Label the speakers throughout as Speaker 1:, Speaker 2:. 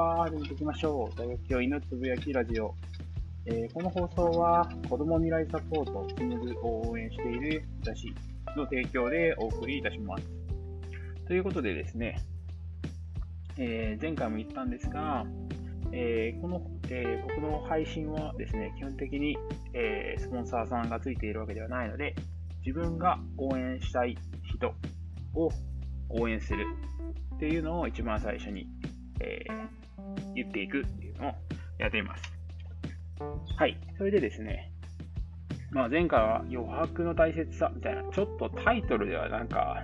Speaker 1: は、始めていきましょう。大学教員のつぶやきラジオ。えーこの放送は、子供未来サポート、スムーズを応援している私の提供でお送りいたします。ということでですね、えー前回も言ったんですが、えーこの、え僕の配信はですね、基本的に、えスポンサーさんがついているわけではないので、自分が応援したい人を応援するっていうのを一番最初に、えー言っていくっていうのをやっています。はい。それでですね、まあ、前回は余白の大切さみたいな、ちょっとタイトルではなんか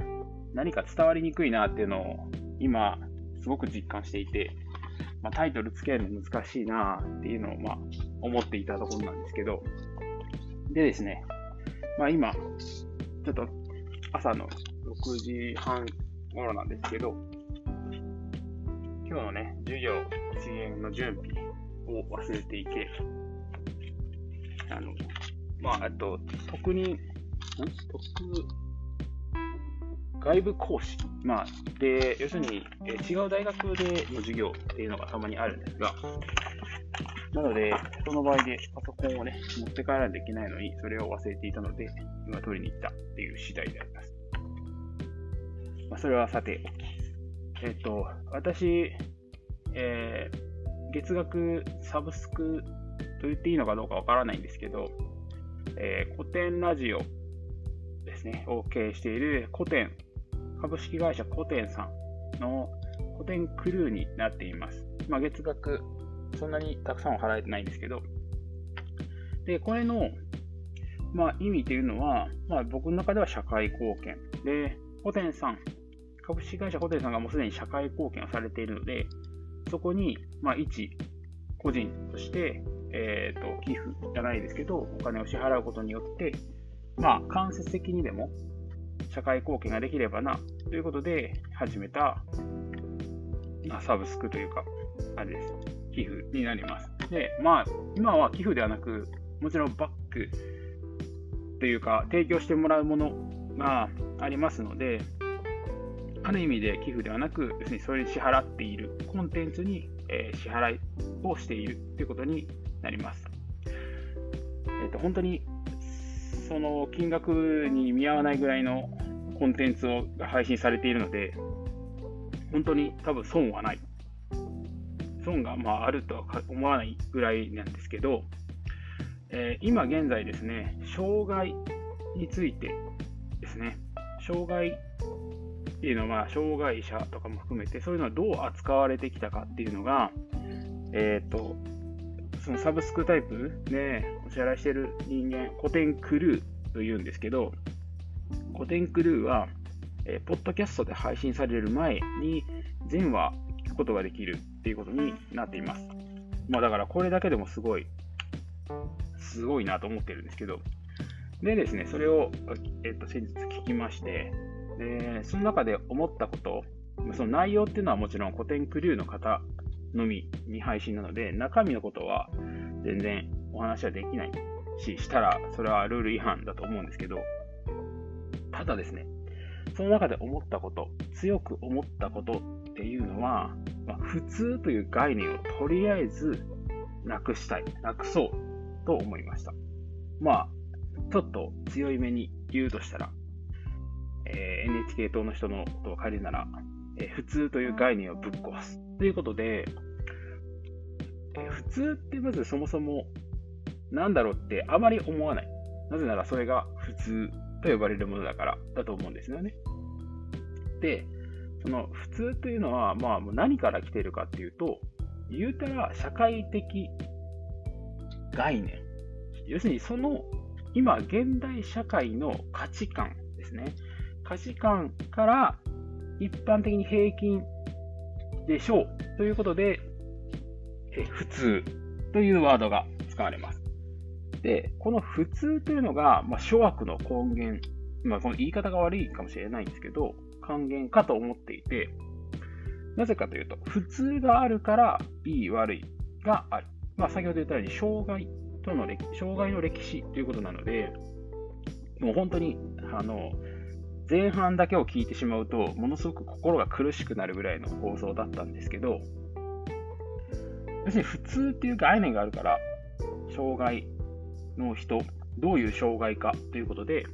Speaker 1: 何か伝わりにくいなっていうのを今すごく実感していて、まあ、タイトルつけるの難しいなっていうのをまあ思っていたところなんですけど、でですね、まあ今、ちょっと朝の6時半頃なんですけど、今日のね、授業、遅延の準備を忘れていて、あの、まあ、あと、特に、特、外部講師。まあ、で、要するに、え違う大学での授業っていうのがたまにあるんですが、なので、その場合でパソコンをね、持って帰らないといけないのに、それを忘れていたので、今取りに行ったっていう次第であります。まあ、それはさておき。えっと、私、えー月額サブスクと言っていいのかどうかわからないんですけど、えー古典ラジオですね、を経営している古典、株式会社古典さんの古典クルーになっています。まあ、月額、そんなにたくさんは払えてないんですけど、で、これの、まあ、意味というのは、まあ、僕の中では社会貢献。で、古典さん、株式会社古典さんがもうすでに社会貢献をされているので、そこに、まあ、一個人として、えー、と寄付じゃないですけど、お金を支払うことによって、まあ、間接的にでも社会貢献ができればなということで始めた、まあ、サブスクというか、あれです。寄付になります。で、まあ、今は寄付ではなく、もちろんバックというか、提供してもらうものがありますので、ある意味で寄付ではなく、要するにそれに支払っているコンテンツに、え支払いをしているということになります。えっと本当にその金額に見合わないぐらいのコンテンツをが配信されているので、本当に多分損はない。損がまああるとは思わないぐらいなんですけど、えー今現在ですね、障害についてですね、障害っていうのは、障害者とかも含めて、そういうのはどう扱われてきたかっていうのが、えっ、と、そのサブスクタイプでお支払いしている人間、古典クルーというんですけど、古典クルーは、えーポッドキャストで配信される前に全話聞くことができるっていうことになっています。まあだからこれだけでもすごい、すごいなと思ってるんですけど、でですね、それを、えっと先日聞きまして、で、その中で思ったこと、その内容っていうのはもちろん古典クルーの方のみに配信なので、中身のことは全然お話はできないし、したらそれはルール違反だと思うんですけど、ただですね、その中で思ったこと、強く思ったことっていうのは、まあ、普通という概念をとりあえずなくしたい、なくそうと思いました。まあ、ちょっと強い目に言うとしたら、えー NHK 党の人のことを借りるなら、えー普通という概念をぶっ壊す。ということで、えー普通ってまずそもそもなんだろうってあまり思わない。なぜならそれが普通と呼ばれるものだからだと思うんですよね。で、その普通というのは、まあ、何から来ているかっていうと、言うたら社会的概念。要するにその今現代社会の価値観ですね。価値観から一般的に平均でしょうということで、え普通というワードが使われます。で、この普通というのが、まあ、諸悪の根源、まあ、この言い方が悪いかもしれないんですけど、還元かと思っていて、なぜかというと、普通があるから、いい悪いがある。まあ、先ほど言ったように、障害との歴障害の歴史ということなので、もう本当に、あの、前半だけを聞いてしまうと、ものすごく心が苦しくなるぐらいの放送だったんですけど、要するに普通っていう概念があるから、障害の人、どういう障害かということで、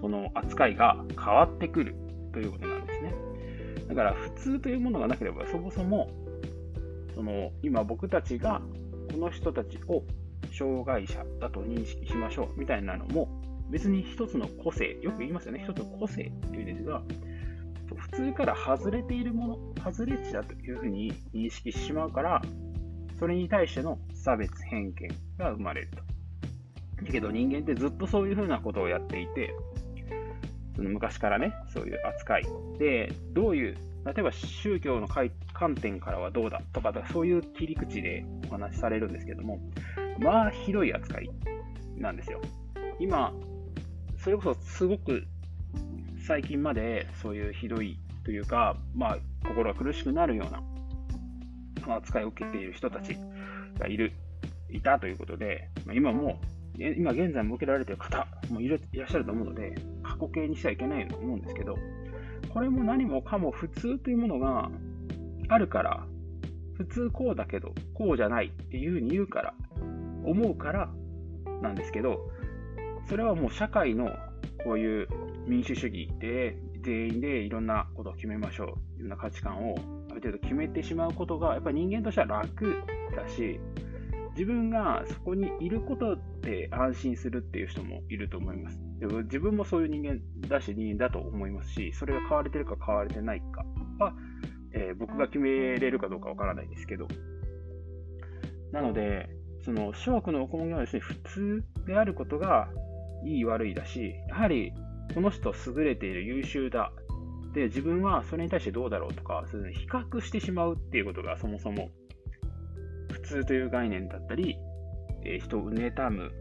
Speaker 1: その扱いが変わってくるということなんですね。だから普通というものがなければ、そもそも、その今僕たちがこの人たちを障害者だと認識しましょうみたいなのも、別に一つの個性、よく言いますよね、一つの個性っていうんですが、普通から外れているもの、外れ値だというふうに認識してしまうから、それに対しての差別、偏見が生まれると。だけど人間ってずっとそういうふうなことをやっていて、その昔からね、そういう扱い。で、どういう、例えば宗教の観点からはどうだとか、そういう切り口でお話しされるんですけども、まあ、ひどい扱いなんですよ。今、それこそすごく最近までそういうひどいというか、まあ、心が苦しくなるような扱いを受けている人たちがいる、いたということで、今も、今現在も受けられている方もいらっしゃると思うので、過去形にしちゃいけないと思うんですけど、これも何もかも普通というものがあるから、普通こうだけど、こうじゃないっていうふうに言うから、思うからなんですけど、それはもう社会のこういう民主主義で全員でいろんなことを決めましょう、いろんな価値観をある程度決めてしまうことが、やっぱり人間としては楽だし、自分がそこにいることで安心するっていう人もいると思います。でも自分もそういう人間だし、人間だと思いますし、それが買われてるか買われてないかは、えー、僕が決めれるかどうかわからないですけど。なので、その諸悪の根源はですね、普通であることがいい悪いだし、やはりこの人優れている優秀だ。で、自分はそれに対してどうだろうとか、そういう比較してしまうっていうことがそもそも普通という概念だったり、えー、人を妬む、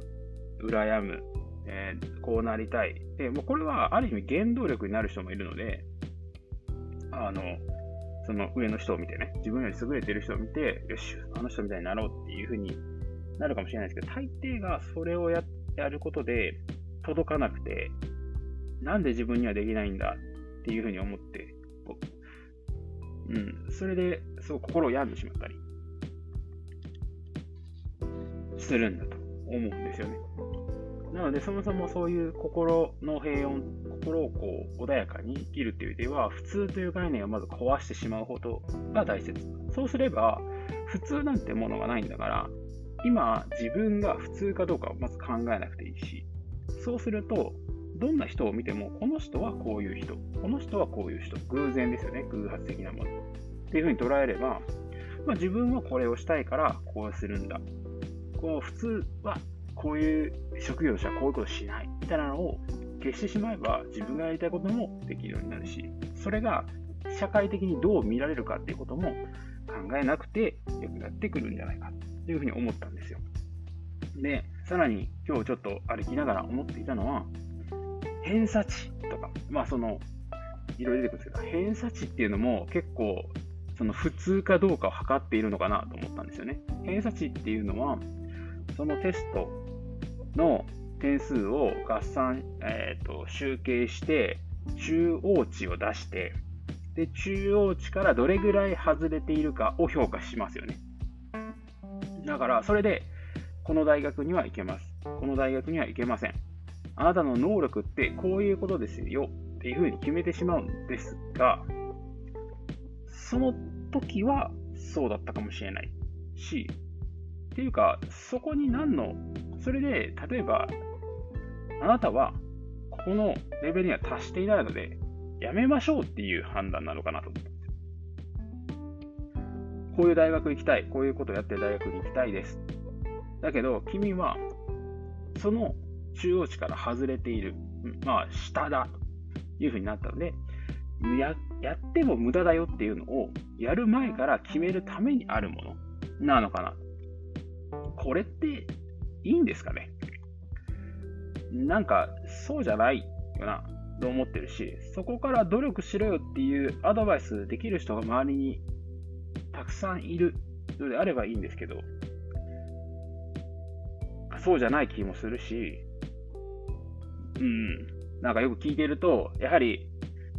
Speaker 1: 羨む、えー、こうなりたい。で、もうこれはある意味原動力になる人もいるので、あの、その上の人を見てね、自分より優れてる人を見て、よし、あの人みたいになろうっていうふうになるかもしれないですけど、大抵がそれをやっやることで届かなくて、なんで自分にはできないんだっていうふうに思って、うん、それですごく心を病んでしまったりするんだと思うんですよね。なので、そもそもそういう心の平穏、心をこう穏やかに生きるっていう意味では、普通という概念をまず壊してしまうことが大切。そうすれば、普通なんてものがないんだから、今自分が普通かどうかをまず考えなくていいし、そうすると、どんな人を見ても、この人はこういう人、この人はこういう人、偶然ですよね、偶発的なもの。っていうふうに捉えれば、まあ、自分はこれをしたいからこうするんだ。こう普通はこういう職業としてはこういうことしない。みたいなのを消してしまえば自分がやりたいこともできるようになるし、それが社会的にどう見られるかっていうことも考えなくてよくなってくるんじゃないか。というふうに思ったんですよ。で、さらに今日ちょっと歩きながら思っていたのは、偏差値とか、まあその、いろいろ出てくるんですけど、偏差値っていうのも結構、その普通かどうかを測っているのかなと思ったんですよね。偏差値っていうのは、そのテストの点数を合算、えーと、集計して、中央値を出して、で、中央値からどれぐらい外れているかを評価しますよね。だから、それで、この大学には行けます。この大学には行けません。あなたの能力ってこういうことですよっていうふうに決めてしまうんですが、その時はそうだったかもしれないし、っていうか、そこに何の、それで、例えば、あなたは、ここのレベルには達していないので、やめましょうっていう判断なのかなと思って。こういう大学行きたい、こういうことをやって大学に行きたいです。だけど、君は、その中央値から外れている、まあ、下だというふうになったので、ややっても無駄だよっていうのをやる前から決めるためにあるもの。なのかな。これっていいんですかね。なんか、そうじゃないよな、と思ってるし、そこから努力しろよっていうアドバイスできる人が周りにたくさんいるのであればいいんですけど、そうじゃない気もするし、うん、なんかよく聞いてると、やはり、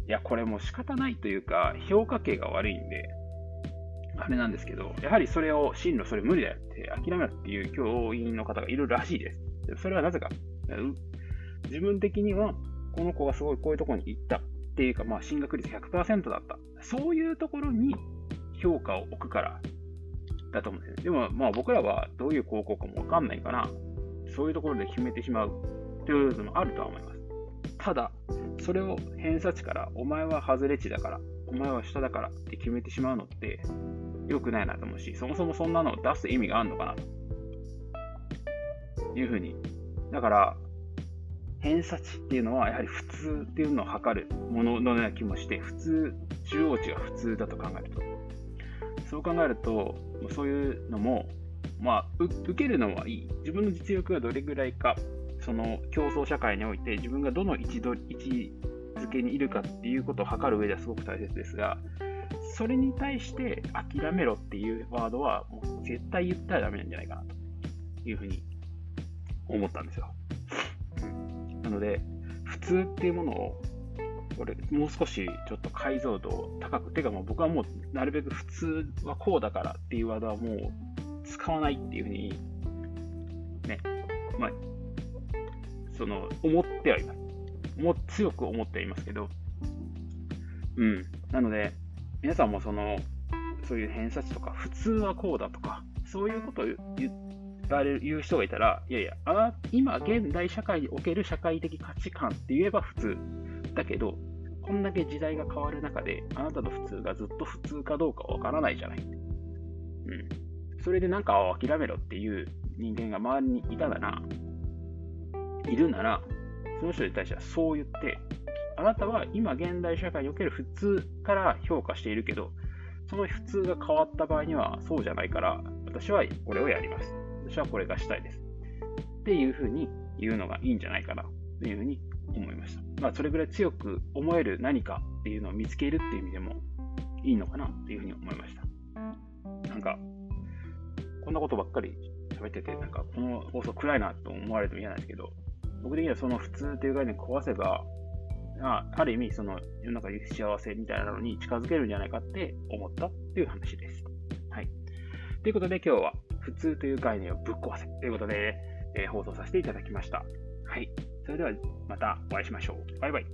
Speaker 1: いや、これも仕方ないというか、評価系が悪いんで、あれなんですけど、やはりそれを進路それ無理だよって諦めろっていう教員の方がいるらしいです。それはなぜか。自分的には、この子がすごいこういうところに行ったっていうか、まあ、進学率100%だった。そういうところに評価を置くからだと思うんですよ。でも、まあ僕らはどういう高校かもわかんないから、そういうところで決めてしまうというのもあるとは思います。ただ、それを偏差値から、お前は外れ値だから、お前は下だからって決めてしまうのって良くないなと思うし、そもそもそんなのを出す意味があるのかなというふうに。だから、偏差値っていうのはやはり普通っていうのを測るもののような気もして、普通、中央値が普通だと考えると。そう考えると、そういうのも、まあ、受けるのはいい。自分の実力がどれぐらいか、その競争社会において自分がどの位置位置づけにいるかっていうことを測る上ではすごく大切ですが、それに対して諦めろっていうワードはもう絶対言ったらダメなんじゃないかなというふうに思ったんですよ。なので、普通っていうものを、これ、もう少しちょっと解像度を高く、てかもう僕はもうなるべく普通はこうだからっていうワードはもう使わないっていうふうに、ね、まあ、その、思ってはいます。も強く思っていますけど、うん。なので、皆さんもその、そういう偏差値とか、普通はこうだとか、そういうことを言われる言う人がいたら、いやいや、あ今、現代社会における社会的価値観って言えば普通。だけど、こんだけ時代が変わる中で、あなたの普通がずっと普通かどうかわからないじゃない。うん。それでなんか諦めろっていう人間が周りにいたなら、いるなら、その人に対してはそう言って、あなたは今現代社会における普通から評価しているけど、その普通が変わった場合にはそうじゃないから、私はこれをやります。私はこれがしたいです。っていうふうに言うのがいいんじゃないかなというふうに思いました。まあ、それぐらい強く思える何かっていうのを見つけるっていう意味でもいいのかなというふうに思いました。なんか、こんなことばっかり喋ってて、なんかこの放送暗いなと思われても嫌なんですけど、僕的にはその普通という概念を壊せば、あある意味、その世の中に幸せみたいなのに近づけるんじゃないかって思ったっていう話です。はい。ということで今日は普通という概念をぶっ壊せということで、えー、放送させていただきました。はい。それではまたお会いしましょう。バイバイ。